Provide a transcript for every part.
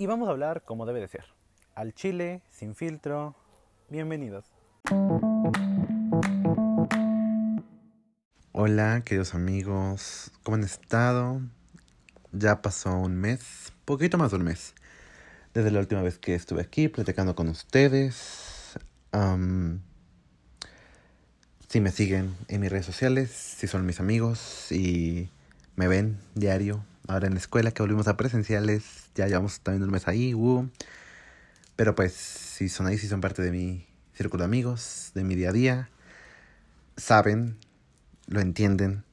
y vamos a hablar como debe de ser. Al chile, sin filtro. Bienvenidos. Hola, queridos amigos. ¿Cómo han estado? Ya pasó un mes, poquito más de un mes, desde la última vez que estuve aquí platicando con ustedes. si me siguen en mis redes sociales, si son mis amigos y me ven diario, ahora en la escuela que volvimos a presenciales, ya llevamos también un mes ahí, pero pues si son ahí, si son parte de mi círculo de amigos, de mi día a día, saben, lo entienden,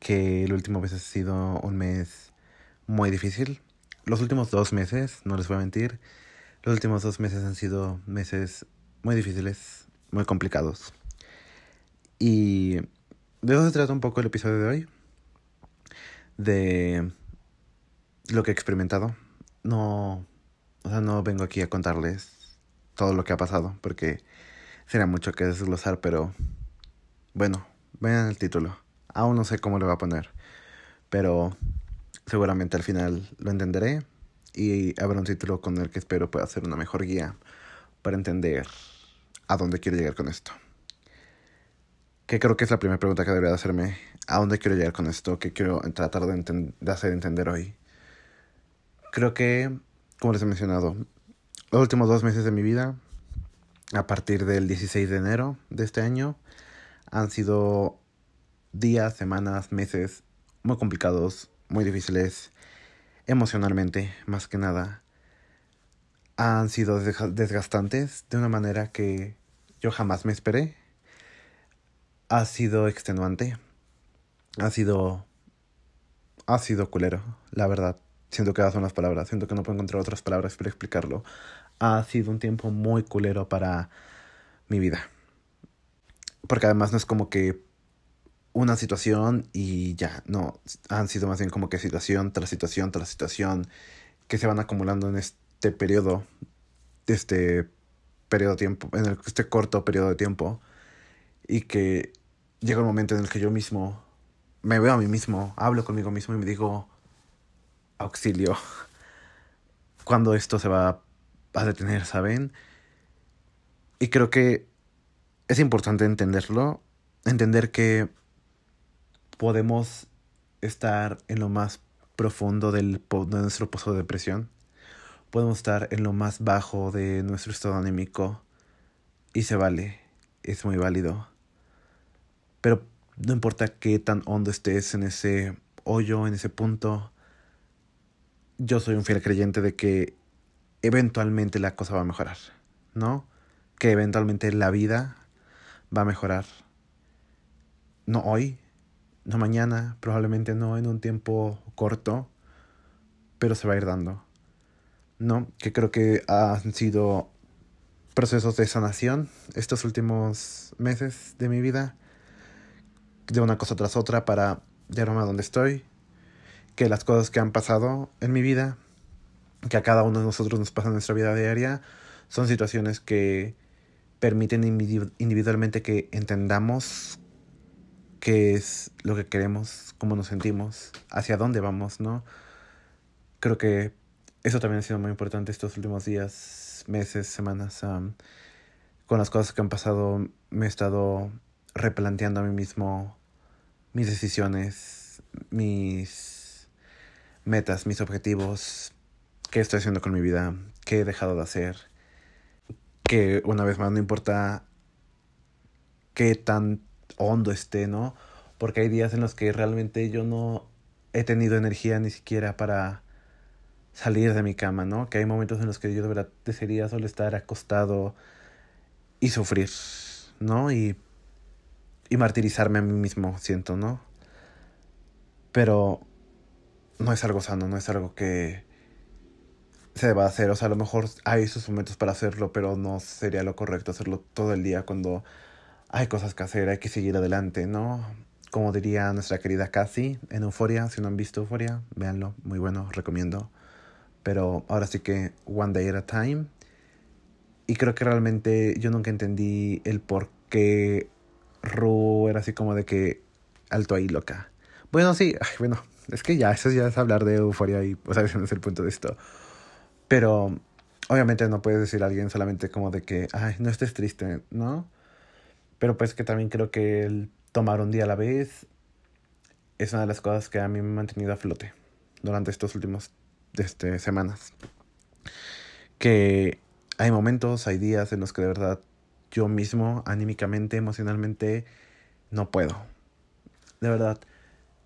que el último mes ha sido un mes muy difícil. Los últimos dos meses, no les voy a mentir, los últimos dos meses han sido meses muy difíciles, muy complicados. Y de eso se trata un poco el episodio de hoy. De lo que he experimentado. No, o sea, no vengo aquí a contarles todo lo que ha pasado, porque será mucho que desglosar, pero bueno, vean el título. Aún no sé cómo lo va a poner, pero seguramente al final lo entenderé y habrá un título con el que espero pueda ser una mejor guía para entender a dónde quiero llegar con esto. Que creo que es la primera pregunta que debería hacerme. ¿A dónde quiero llegar con esto? ¿Qué quiero tratar de, de hacer entender hoy? Creo que, como les he mencionado, los últimos dos meses de mi vida, a partir del 16 de enero de este año, han sido días, semanas, meses muy complicados, muy difíciles, emocionalmente, más que nada. Han sido desgastantes de una manera que yo jamás me esperé. Ha sido extenuante. Ha sido... Ha sido culero, la verdad. Siento que son las palabras. Siento que no puedo encontrar otras palabras para explicarlo. Ha sido un tiempo muy culero para mi vida. Porque además no es como que una situación y ya, no. Han sido más bien como que situación tras situación tras situación que se van acumulando en este periodo, este periodo de tiempo, en este corto periodo de tiempo. Y que llega un momento en el que yo mismo me veo a mí mismo, hablo conmigo mismo y me digo, auxilio cuando esto se va a detener, ¿saben? Y creo que es importante entenderlo, entender que podemos estar en lo más profundo de nuestro pozo de depresión, podemos estar en lo más bajo de nuestro estado anímico y se vale, es muy válido. Pero no importa qué tan hondo estés en ese hoyo, en ese punto, yo soy un fiel creyente de que eventualmente la cosa va a mejorar, ¿no? Que eventualmente la vida va a mejorar. No hoy, no mañana, probablemente no en un tiempo corto, pero se va a ir dando. ¿No? Que creo que han sido procesos de sanación estos últimos meses de mi vida, de una cosa tras otra para llevarme a donde estoy, que las cosas que han pasado en mi vida, que a cada uno de nosotros nos pasa en nuestra vida diaria, son situaciones que permiten individualmente que entendamos qué es lo que queremos, cómo nos sentimos, hacia dónde vamos, ¿no? Creo que eso también ha sido muy importante estos últimos días, meses, semanas. con las cosas que han pasado, me he estado replanteando a mí mismo mis decisiones, mis metas, mis objetivos, qué estoy haciendo con mi vida, qué he dejado de hacer, que una vez más no importa qué tan hondo esté, ¿no? Porque hay días en los que realmente yo no he tenido energía ni siquiera para salir de mi cama, ¿no? Que hay momentos en los que yo de verdad desearía solo estar acostado y sufrir, ¿no? Y, y martirizarme a mí mismo, siento, ¿no? Pero no es algo sano, no es algo que se deba hacer. O sea, a lo mejor hay sus momentos para hacerlo, pero no sería lo correcto hacerlo todo el día cuando hay cosas que hacer, hay que seguir adelante, ¿no? Como diría nuestra querida Cassie en Euforia, si no han visto Euforia, véanlo, muy bueno, recomiendo. Pero ahora sí que one day at a time. Y creo que realmente yo nunca entendí el por qué Ru era así como de que alto ahí loca. Bueno, sí, bueno, es que ya, eso ya es hablar de euforia y, o sea, ese no es el punto de esto. Pero obviamente no puedes decir a alguien solamente como de que, ay, no estés triste, ¿no? Pero pues que también creo que el tomar un día a la vez es una de las cosas que a mí me ha mantenido a flote durante estos últimos este, semanas. Que hay momentos, hay días en los que de verdad yo mismo, anímicamente, emocionalmente, no puedo. De verdad,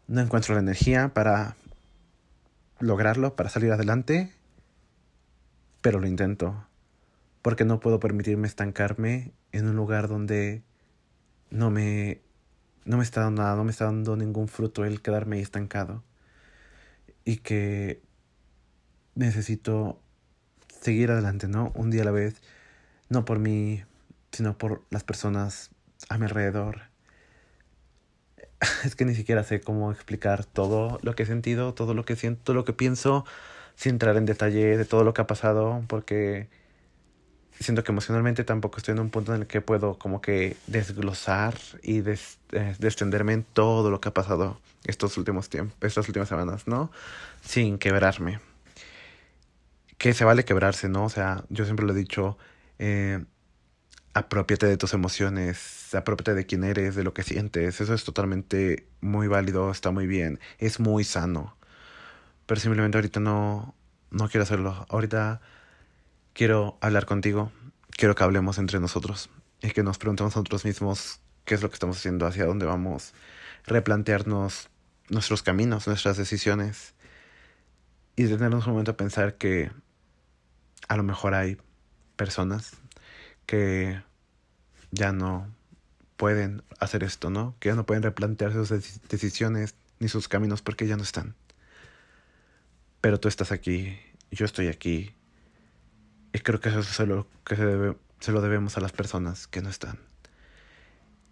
no encuentro la energía para lograrlo, para salir adelante, pero lo intento. Porque no puedo permitirme estancarme en un lugar donde no me, no me está dando nada, no me está dando ningún fruto el quedarme estancado. Y que necesito seguir adelante, ¿no? Un día a la vez, no por mí, sino por las personas a mi alrededor. Es que ni siquiera sé cómo explicar todo lo que he sentido, todo lo que siento, todo lo que pienso, sin entrar en detalle de todo lo que ha pasado, porque siento que emocionalmente tampoco estoy en un punto en el que puedo como que desglosar y des, eh, descenderme en todo lo que ha pasado estos últimos tiempos, estas últimas semanas, ¿no? Sin quebrarme. Que se vale quebrarse, ¿no? O sea, yo siempre lo he dicho, eh, apropiate de tus emociones, apropiate de quién eres, de lo que sientes, eso es totalmente muy válido, está muy bien, es muy sano. Pero simplemente ahorita no, no quiero hacerlo. Ahorita quiero hablar contigo, quiero que hablemos entre nosotros y que nos preguntemos a nosotros mismos qué es lo que estamos haciendo, hacia dónde vamos, replantearnos nuestros caminos, nuestras decisiones y detenernos un momento a pensar que a lo mejor hay personas que ya no pueden hacer esto, ¿no? Que ya no pueden replantear sus decisiones ni sus caminos porque ya no están. Pero tú estás aquí, yo estoy aquí, y creo que eso es lo que se, se lo debemos a las personas que no están.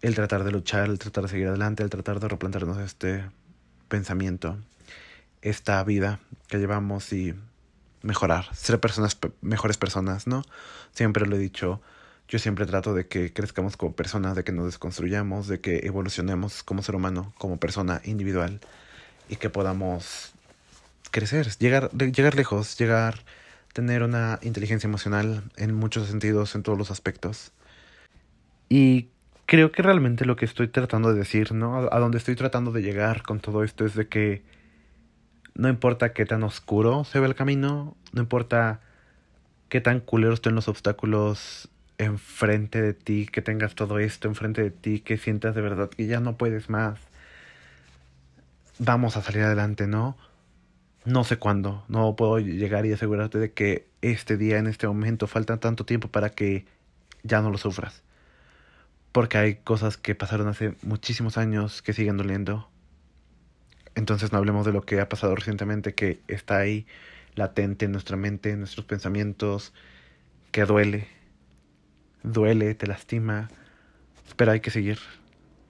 El tratar de luchar, el tratar de seguir adelante, el tratar de replantearnos este pensamiento, esta vida que llevamos y mejorar, ser personas, mejores personas, ¿no? Siempre lo he dicho, yo siempre trato de que crezcamos como personas, de que nos desconstruyamos, de que evolucionemos como ser humano, como persona individual y que podamos crecer, llegar, llegar lejos, llegar tener una inteligencia emocional en muchos sentidos, en todos los aspectos. Y creo que realmente lo que estoy tratando de decir, ¿no? A, donde estoy tratando de llegar con todo esto es de que no importa qué tan oscuro se ve el camino, no importa qué tan culeros estén los obstáculos enfrente de ti, que tengas todo esto enfrente de ti, que sientas de verdad que ya no puedes más. Vamos a salir adelante, ¿no? no sé cuándo, no puedo llegar y asegurarte de que este día, en este momento, falta tanto tiempo para que ya no lo sufras. Porque hay cosas que pasaron hace muchísimos años que siguen doliendo. Entonces no hablemos de lo que ha pasado recientemente, que está ahí latente en nuestra mente, en nuestros pensamientos, que duele. Duele, te lastima, pero hay que seguir.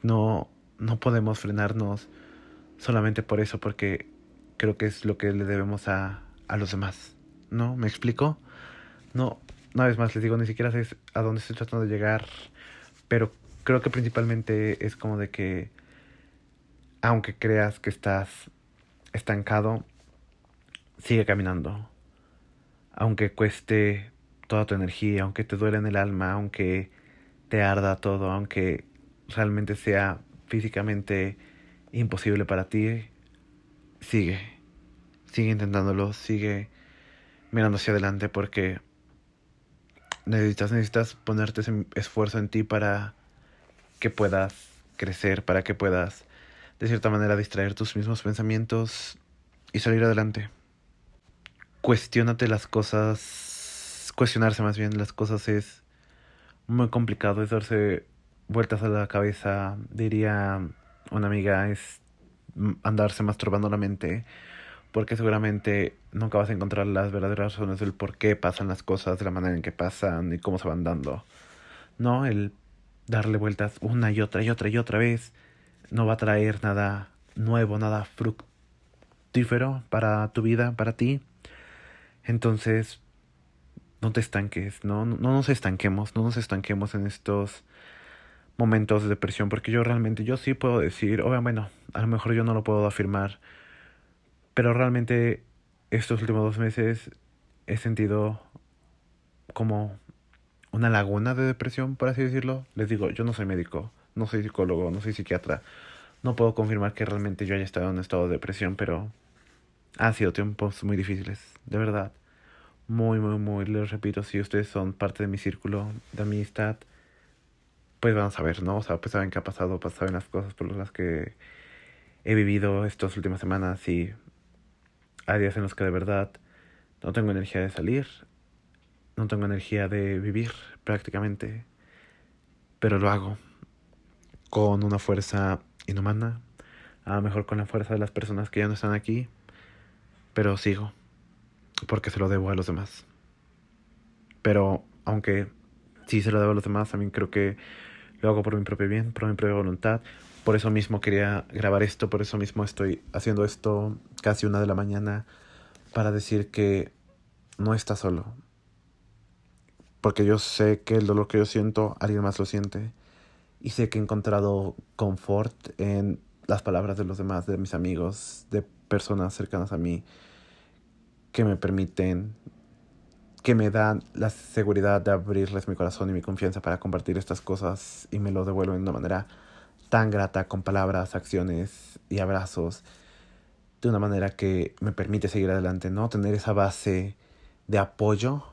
No, no podemos frenarnos solamente por eso, porque creo que es lo que le debemos a, a los demás. ¿No? ¿Me explico? No, una vez más les digo, ni siquiera sé a dónde estoy tratando de llegar, pero creo que principalmente es como de que, aunque creas que estás estancado, sigue caminando. Aunque cueste toda tu energía, aunque te duele en el alma, aunque te arda todo, aunque realmente sea físicamente imposible para ti, sigue, sigue intentándolo, sigue mirando hacia adelante porque necesitas, necesitas ponerte ese esfuerzo en ti para que puedas crecer, para que puedas de cierta manera distraer tus mismos pensamientos y salir adelante. Cuestiónate las cosas, cuestionarse más bien las cosas es muy complicado, es darse vueltas a la cabeza, diría una amiga, es andarse masturbando la mente, porque seguramente nunca vas a encontrar las verdaderas razones del por qué pasan las cosas, de la manera en que pasan y cómo se van dando. No, el darle vueltas una y otra y otra y otra vez no va a traer nada nuevo, nada fructífero para tu vida, para ti. Entonces, no te estanques, no, no nos estanquemos, no nos estanquemos en estos momentos de depresión, porque yo realmente, yo sí puedo decir, o bueno, a lo mejor yo no lo puedo afirmar, pero realmente estos últimos dos meses he sentido como una laguna de depresión, por así decirlo. Les digo, yo no soy médico, no soy psicólogo, no soy psiquiatra. No puedo confirmar que realmente yo haya estado en un estado de depresión, pero han sido tiempos muy difíciles, de verdad. Muy, muy, muy, les repito, si ustedes son parte de mi círculo de amistad, pues van a saber, ¿no? O sea, pues saben qué ha pasado, pues saben las cosas por las que he vivido estas últimas semanas y hay días en los que de verdad no tengo energía de salir, no tengo energía de vivir prácticamente, pero lo hago con una fuerza inhumana, a lo mejor con la fuerza de las personas que ya no están aquí, pero sigo, porque se lo debo a los demás. Pero aunque sí se lo debo a los demás, también creo que lo hago por mi propio bien, por mi propia voluntad. Por eso mismo quería grabar esto, por eso mismo estoy haciendo esto casi una de la mañana para decir que no está solo. Porque yo sé que el dolor que yo siento, alguien más lo siente. Y sé que he encontrado confort en las palabras de los demás, de mis amigos, de personas cercanas a mí, que me permiten, que me dan la seguridad de abrirles mi corazón y mi confianza para compartir estas cosas y me lo devuelven de una manera tan grata con palabras, acciones y abrazos, de una manera que me permite seguir adelante, ¿no? Tener esa base de apoyo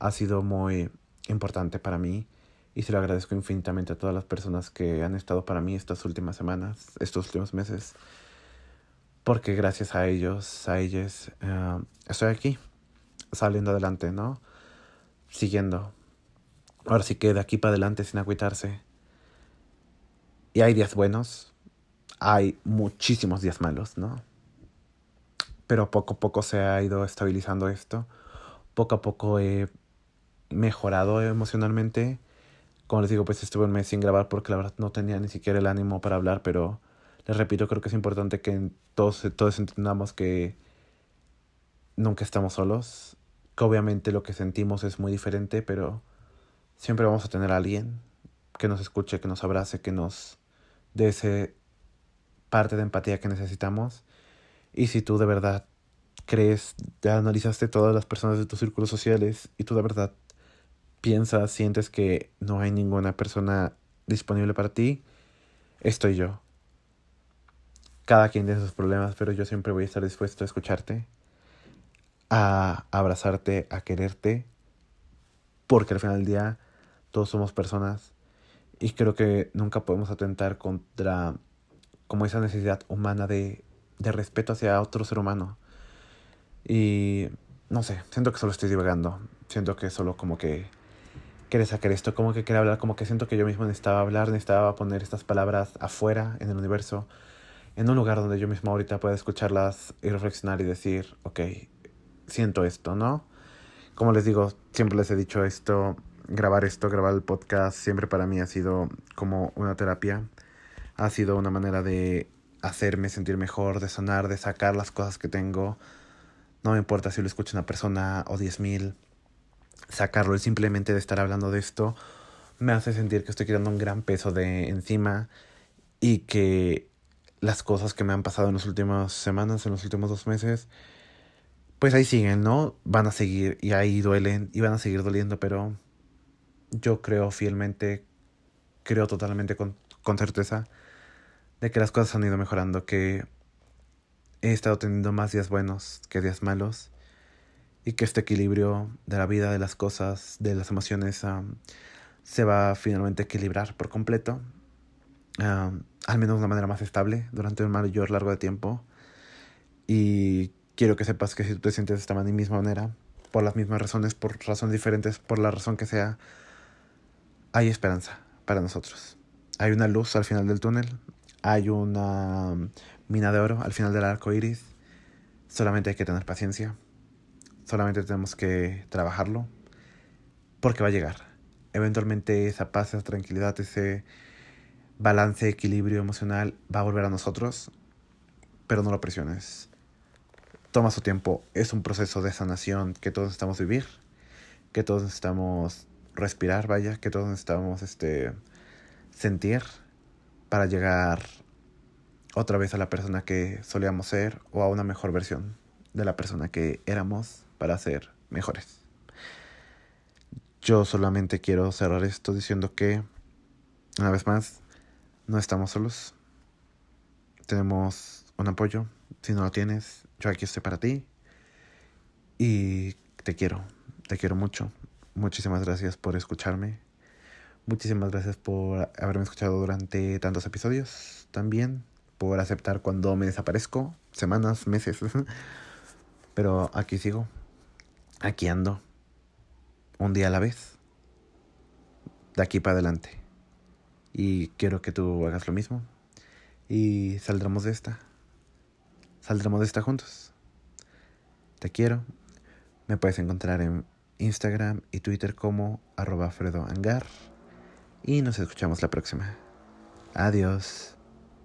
ha sido muy importante para mí y se lo agradezco infinitamente a todas las personas que han estado para mí estas últimas semanas, estos últimos meses, porque gracias a ellos, a ellas, eh, estoy aquí, saliendo adelante, ¿no? Siguiendo. Ahora sí que de aquí para adelante sin agüitarse. Y hay días buenos, hay muchísimos días malos, ¿no? Pero poco a poco se ha ido estabilizando esto. Poco a poco he mejorado emocionalmente. Como les digo, pues estuve un mes sin grabar porque la verdad no tenía ni siquiera el ánimo para hablar, pero repito, creo que es importante que todos, todos entendamos que nunca estamos solos, que obviamente lo que sentimos es muy diferente, pero siempre vamos a tener alguien que nos escuche, que nos abrace, que nos dé ese parte de empatía que necesitamos. Y si tú de verdad crees, ya analizaste todas las personas de tus círculos sociales y tú de verdad piensas, sientes que no hay ninguna persona disponible para ti, estoy yo. Cada quien tiene sus problemas, pero yo siempre voy a estar dispuesto a escucharte, a abrazarte, a quererte, porque al final del día todos somos personas y creo que nunca podemos atentar contra como esa necesidad humana de, de respeto hacia otro ser humano. Y no sé, siento que solo estoy divagando, siento que solo como que quiere sacar esto, como que quiere hablar, como que siento que yo mismo necesitaba hablar, necesitaba poner estas palabras afuera en el universo, en un lugar donde yo mismo ahorita pueda escucharlas y reflexionar y decir, ok, siento esto, ¿no? Como les digo, siempre les he dicho esto, grabar esto, grabar el podcast, siempre para mí ha sido como una terapia, ha sido una manera de hacerme sentir mejor, de sanar, de sacar las cosas que tengo. No me importa si lo escucha una persona o diez mil sacarlo, el simplemente de estar hablando de esto me hace sentir que estoy quitando un gran peso de encima y que las cosas que me han pasado en las últimas semanas, en los últimos dos meses, pues ahí siguen, ¿no? Van a seguir y ahí duelen y van a seguir doliendo, pero yo creo fielmente, creo totalmente con, con certeza de que las cosas han ido mejorando, que he estado teniendo más días buenos que días malos y que este equilibrio de la vida, de las cosas, de las emociones, se va finalmente a equilibrar por completo, al menos de una manera más estable durante un mayor largo de tiempo. Y quiero que sepas que si tú te sientes de esta misma manera, por las mismas razones, por razones diferentes, por la razón que sea, hay esperanza para nosotros. Hay una luz al final del túnel, hay una mina de oro al final del arco iris. Solamente hay que tener paciencia. Solamente tenemos que trabajarlo porque va a llegar. Eventualmente esa paz, esa tranquilidad, ese balance, equilibrio emocional va a volver a nosotros, pero no lo presiones. Toma su tiempo, es un proceso de sanación que todos necesitamos vivir, que todos necesitamos respirar, vaya, que todos necesitamos este sentir para llegar otra vez a la persona que solíamos ser o a una mejor versión de la persona que éramos para ser mejores. Yo solamente quiero cerrar esto diciendo que, una vez más, no estamos solos. Tenemos un apoyo. Si no lo tienes, yo aquí estoy para ti. Y te quiero, te quiero mucho. Muchísimas gracias por escucharme. Muchísimas gracias por haberme escuchado durante tantos episodios. También por aceptar cuando me desaparezco. Semanas, meses. Pero aquí sigo. Aquí ando. Un día a la vez. De aquí para adelante. Y quiero que tú hagas lo mismo. Y saldremos de esta. Saldremos de esta juntos. Te quiero. Me puedes encontrar en Instagram y Twitter como arroba Angar. Y nos escuchamos la próxima. Adiós.